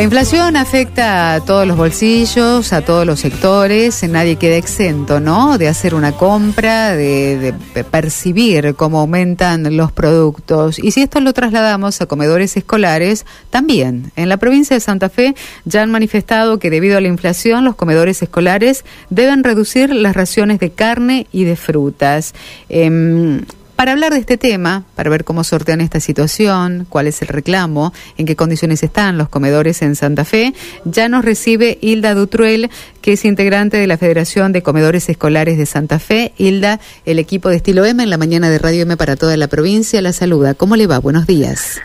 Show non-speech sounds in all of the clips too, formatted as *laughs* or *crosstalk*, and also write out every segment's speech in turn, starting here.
La inflación afecta a todos los bolsillos, a todos los sectores, nadie queda exento, ¿no? De hacer una compra, de, percibir cómo aumentan los productos. Y si esto lo trasladamos a comedores escolares, también. En la provincia de Santa Fe ya han manifestado que debido a la inflación los comedores escolares deben reducir las raciones de carne y de frutas. Eh, para hablar de este tema, para ver cómo sortean esta situación, cuál es el reclamo, en qué condiciones están los comedores en Santa Fe, ya nos recibe Hilda Dutruel, que es integrante de la Federación de Comedores Escolares de Santa Fe. Hilda, el equipo de Estilo M en la mañana de Radio M para toda la provincia, la saluda. ¿Cómo le va? Buenos días.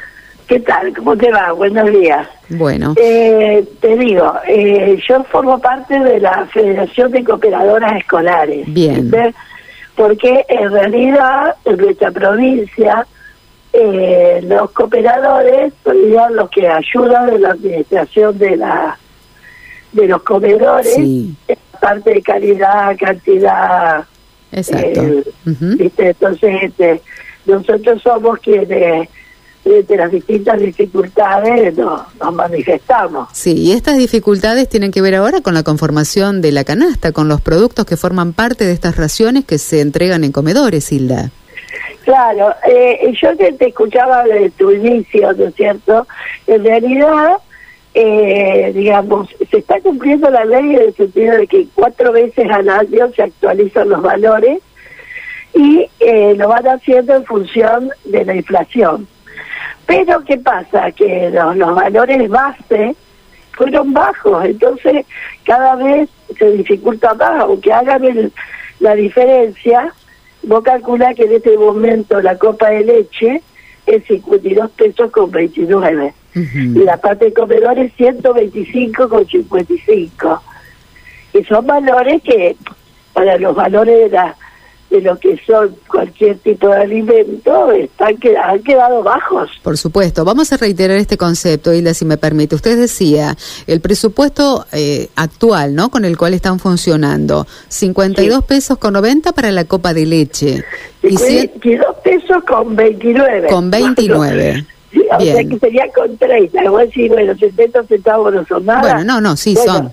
¿Qué tal? ¿Cómo te va? Buenos días. Bueno. Eh, te digo, eh, yo formo parte de la Federación de Cooperadoras Escolares. Bien porque en realidad en nuestra provincia eh, los cooperadores son los que ayudan en la administración de la de los comedores sí. parte de calidad cantidad exacto eh, ¿viste? entonces este, nosotros somos quienes de las distintas dificultades nos, nos, manifestamos. Sí, y estas dificultades tienen que ver ahora con la conformación de la canasta, con los productos que forman parte de estas raciones que se entregan en comedores, Hilda. Claro, eh, yo te, te, escuchaba de tu inicio, ¿no es cierto? En realidad, eh, digamos, se está cumpliendo la ley en el sentido de que cuatro veces al año se actualizan los valores y eh, lo van haciendo en función de la inflación. Pero ¿qué pasa? Que los, los valores base fueron bajos, entonces cada vez se dificulta más, aunque hagan el, la diferencia, vos calculás que en este momento la copa de leche es 52 pesos con 29 uh -huh. y la parte de comedor es 125 con 55 y son valores que para los valores de la de lo que son cualquier tipo de alimento están han quedado bajos. Por supuesto. Vamos a reiterar este concepto, Hilda, si me permite. Usted decía, el presupuesto eh, actual, ¿no? Con el cual están funcionando, 52 sí. pesos con 90 para la copa de leche. Y 52 pesos con 29. Con 29. Sí, o sea que sería con 30. Igual sí, bueno, 70 centavos no son nada. Bueno, no, no, sí, bueno. son.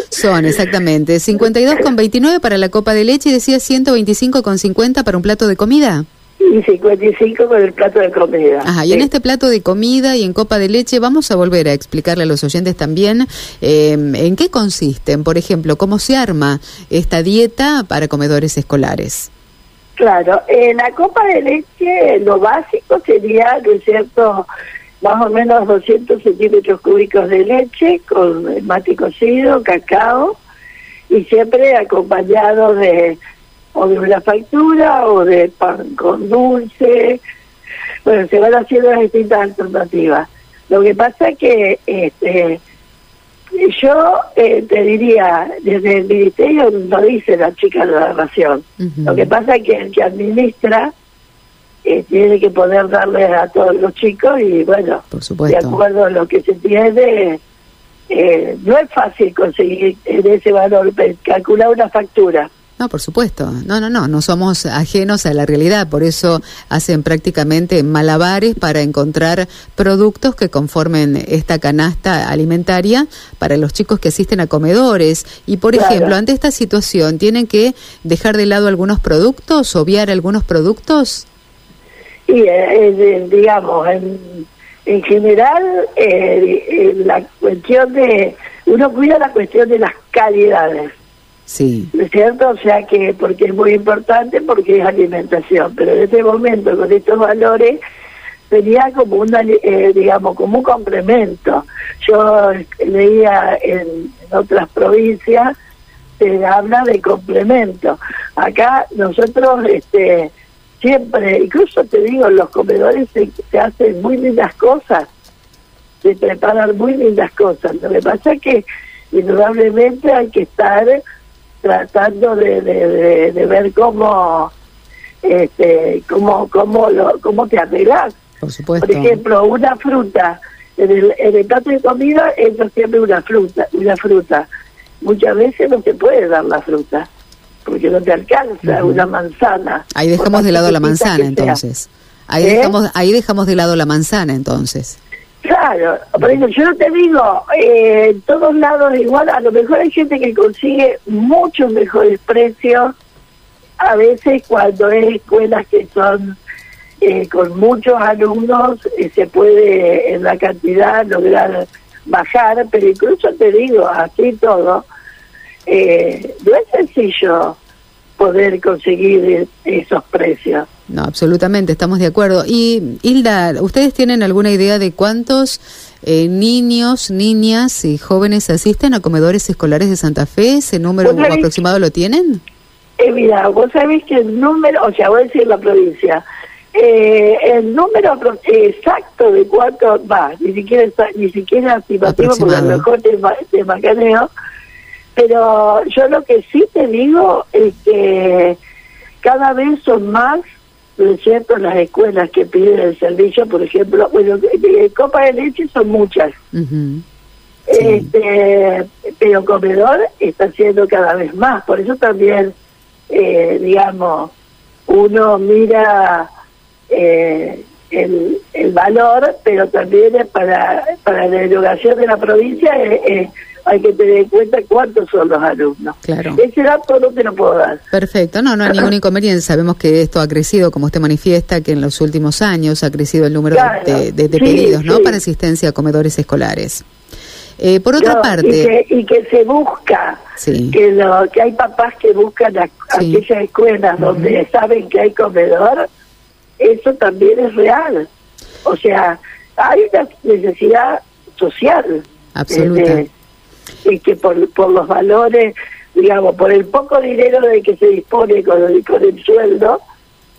*laughs* son, exactamente. 52 con 29 para la copa de leche y decía 125 con 50 para un plato de comida. Y 55 con el plato de comida. Ajá, y sí. en este plato de comida y en copa de leche vamos a volver a explicarle a los oyentes también eh, en qué consisten, por ejemplo, cómo se arma esta dieta para comedores escolares. Claro, en la copa de leche lo básico sería, ¿no es cierto?, más o menos 200 centímetros cúbicos de leche con mate cocido, cacao y siempre acompañado de o de una factura o de pan con dulce. Bueno, se van haciendo las distintas alternativas. Lo que pasa es que este, yo eh, te diría, desde el ministerio no dice la chica de la ración. Uh -huh. Lo que pasa es que el que administra eh, tiene que poder darle a todos los chicos y bueno, de acuerdo a lo que se tiene, eh, no es fácil conseguir en ese valor, calcular una factura. No, por supuesto. No, no, no. No somos ajenos a la realidad. Por eso hacen prácticamente malabares para encontrar productos que conformen esta canasta alimentaria para los chicos que asisten a comedores. Y, por claro. ejemplo, ante esta situación, ¿tienen que dejar de lado algunos productos, obviar algunos productos? Y, eh, digamos, en, en general, eh, la cuestión de. Uno cuida la cuestión de las calidades. Sí. ¿No es cierto? O sea que, porque es muy importante, porque es alimentación, pero en este momento, con estos valores, sería como una, eh, digamos, como un complemento. Yo leía en, otras provincias, se habla de complemento. Acá nosotros, este, siempre, incluso te digo, los comedores se, se hacen muy lindas cosas, se preparan muy lindas cosas. Lo que pasa es que, indudablemente, hay que estar tratando de, de, de, de ver cómo este cómo cómo lo cómo te arreglas por supuesto. Por ejemplo una fruta en el, en el plato de comida entra siempre una fruta una fruta. Muchas veces no se puede dar la fruta porque no te alcanza uh -huh. una manzana. Ahí dejamos de lado la manzana entonces. Ahí ¿Eh? dejamos ahí dejamos de lado la manzana entonces Claro, por eso yo te digo, eh, en todos lados igual, a lo mejor hay gente que consigue muchos mejores precios, a veces cuando es escuelas que son eh, con muchos alumnos, eh, se puede en la cantidad lograr bajar, pero incluso te digo, así todo, eh, no es sencillo poder conseguir esos precios. No, absolutamente, estamos de acuerdo. Y Hilda, ¿ustedes tienen alguna idea de cuántos eh, niños, niñas y jóvenes asisten a comedores escolares de Santa Fe? ¿Ese número aproximado lo tienen? Eh, mira, vos sabés que el número, o sea, voy a decir la provincia, eh, el número exacto de cuánto va, ni siquiera ni siquiera estimativo, porque a lo mejor te, te macaneo, pero yo lo que sí te digo es que cada vez son más, ¿no es cierto?, las escuelas que piden el servicio, por ejemplo, bueno, copa de leche son muchas. este, pero comedor está siendo cada vez más, por eso también, eh, digamos, uno mira eh, el, el valor, pero también para, para la derogación de la provincia es hay que tener en cuenta cuántos son los alumnos. Claro. Ese dato no te lo puedo dar. Perfecto, no, no hay ningún inconveniente. Sabemos que esto ha crecido, como usted manifiesta, que en los últimos años ha crecido el número de, pedidos ¿no? para asistencia a comedores escolares. Eh, por otra parte... Y que, se busca, que, lo, que hay papás que buscan aquellas escuelas donde saben que hay comedor, eso también es real. O sea, hay una necesidad social. Absolutamente y que por, por los valores, digamos, por el poco dinero de que se dispone con el, con el sueldo,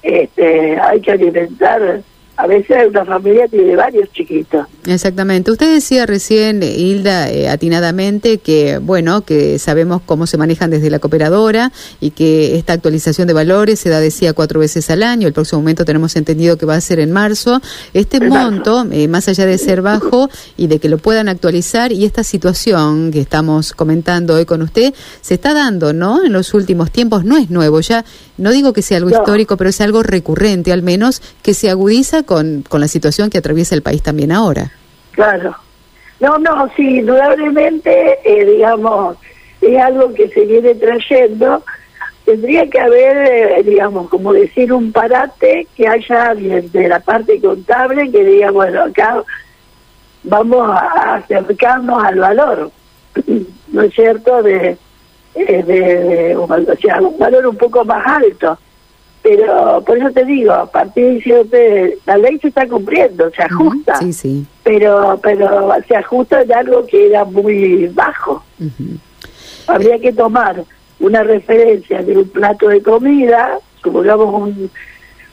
este, hay que alimentar a veces una familia tiene varios chiquitos. Exactamente. Usted decía recién, Hilda, eh, atinadamente, que, bueno, que sabemos cómo se manejan desde la cooperadora y que esta actualización de valores se da, decía, cuatro veces al año. El próximo momento tenemos entendido que va a ser en marzo. Este monto, eh, más allá de ser bajo y de que lo puedan actualizar, y esta situación que estamos comentando hoy con usted, se está dando, ¿no? En los últimos tiempos, no es nuevo, ya no digo que sea algo histórico, pero es algo recurrente, al menos, que se agudiza con, con la situación que atraviesa el país también ahora. Claro. No, no, sí, indudablemente, eh, digamos, es algo que se viene trayendo. Tendría que haber, eh, digamos, como decir, un parate que haya de la parte contable que diga, bueno, acá vamos a acercarnos al valor, *clears throat* ¿no es cierto?, de, eh, de, o sea, un valor un poco más alto. Pero por eso te digo, a partir de la ley se está cumpliendo, se ajusta, sí, sí. pero pero se ajusta en algo que era muy bajo. Habría que tomar una referencia de un plato de comida, supongamos un,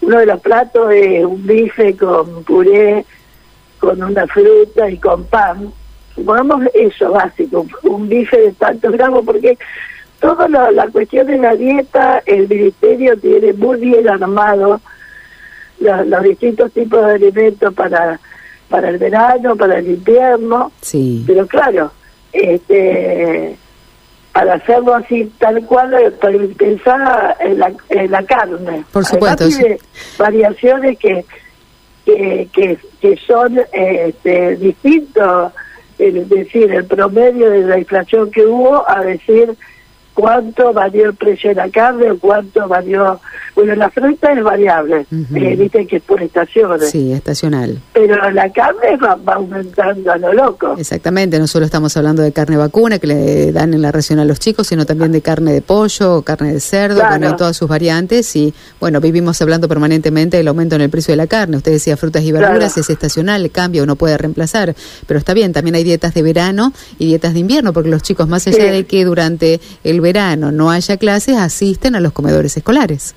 uno de los platos es un bife con puré, con una fruta y con pan, supongamos eso básico, un bife de tantos gramos, porque toda la, cuestión de la dieta, el ministerio tiene muy bien armado los, distintos tipos de alimentos para para el verano, para el invierno, sí. pero claro, este para hacerlo así tal cual, eh, para pensar en la, en la carne. Por supuesto. variaciones que, que, que, son este, distintos, es decir, el promedio de la inflación que hubo a decir cuánto varió el precio de la carne o cuánto varió... Bueno, la fruta es variable, uh que es por estaciones. Sí, estacional. Pero la carne va, aumentando a lo loco. Exactamente, no solo estamos hablando de carne vacuna que le dan en la ración a los chicos, sino también de carne de pollo, carne de cerdo, bueno, todas sus variantes. Y bueno, vivimos hablando permanentemente del aumento en el precio de la carne. Usted decía frutas y verduras, es estacional, cambia, uno puede reemplazar. Pero está bien, también hay dietas de verano y dietas de invierno, porque los chicos, más allá de que durante el verano no haya clases, asisten a los comedores escolares.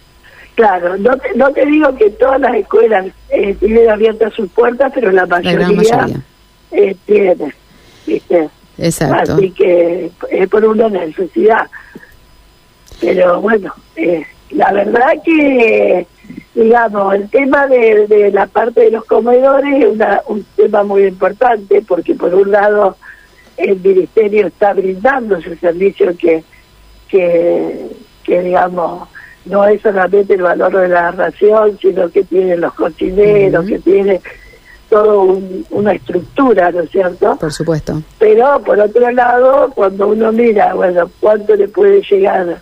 Claro, no te, no te digo que todas las escuelas eh, tienen abiertas sus puertas, pero la mayoría, eh, tiene, ¿viste? Exacto. Así que es por una necesidad. Pero bueno, eh, la verdad que, digamos, el tema de, de la parte de los comedores es una, un tema muy importante porque por un lado el ministerio está brindando ese servicio que que, digamos, no es solamente el valor de la ración, sino que tiene los cocineros, que tiene todo una estructura, ¿no es cierto? Por supuesto. Pero por otro lado, cuando uno mira, bueno, cuánto le puede llegar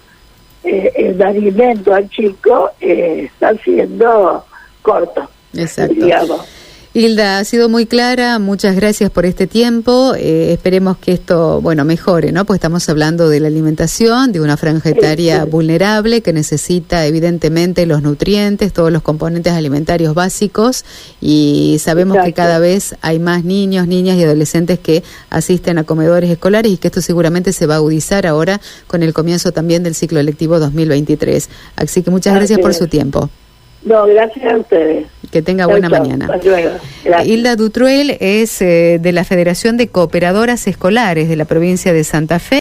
eh, el alimento al chico, eh, está siendo corto. Exacto. Digamos. Hilda, ha sido muy clara, muchas gracias por este tiempo. Eh, esperemos que esto, bueno, mejore, ¿no? Pues estamos hablando de la alimentación, de una franja etaria vulnerable que necesita evidentemente los nutrientes, todos los componentes alimentarios básicos y sabemos que cada vez hay más niños, niñas y adolescentes que asisten a comedores escolares y que esto seguramente se va a agudizar ahora con el comienzo también del ciclo electivo 2023. Así que muchas gracias por su tiempo. No, gracias a ustedes. Que tenga buena mañana. Hilda Dutruel es eh, de la Federación de Cooperadoras Escolares de la provincia de Santa Fe.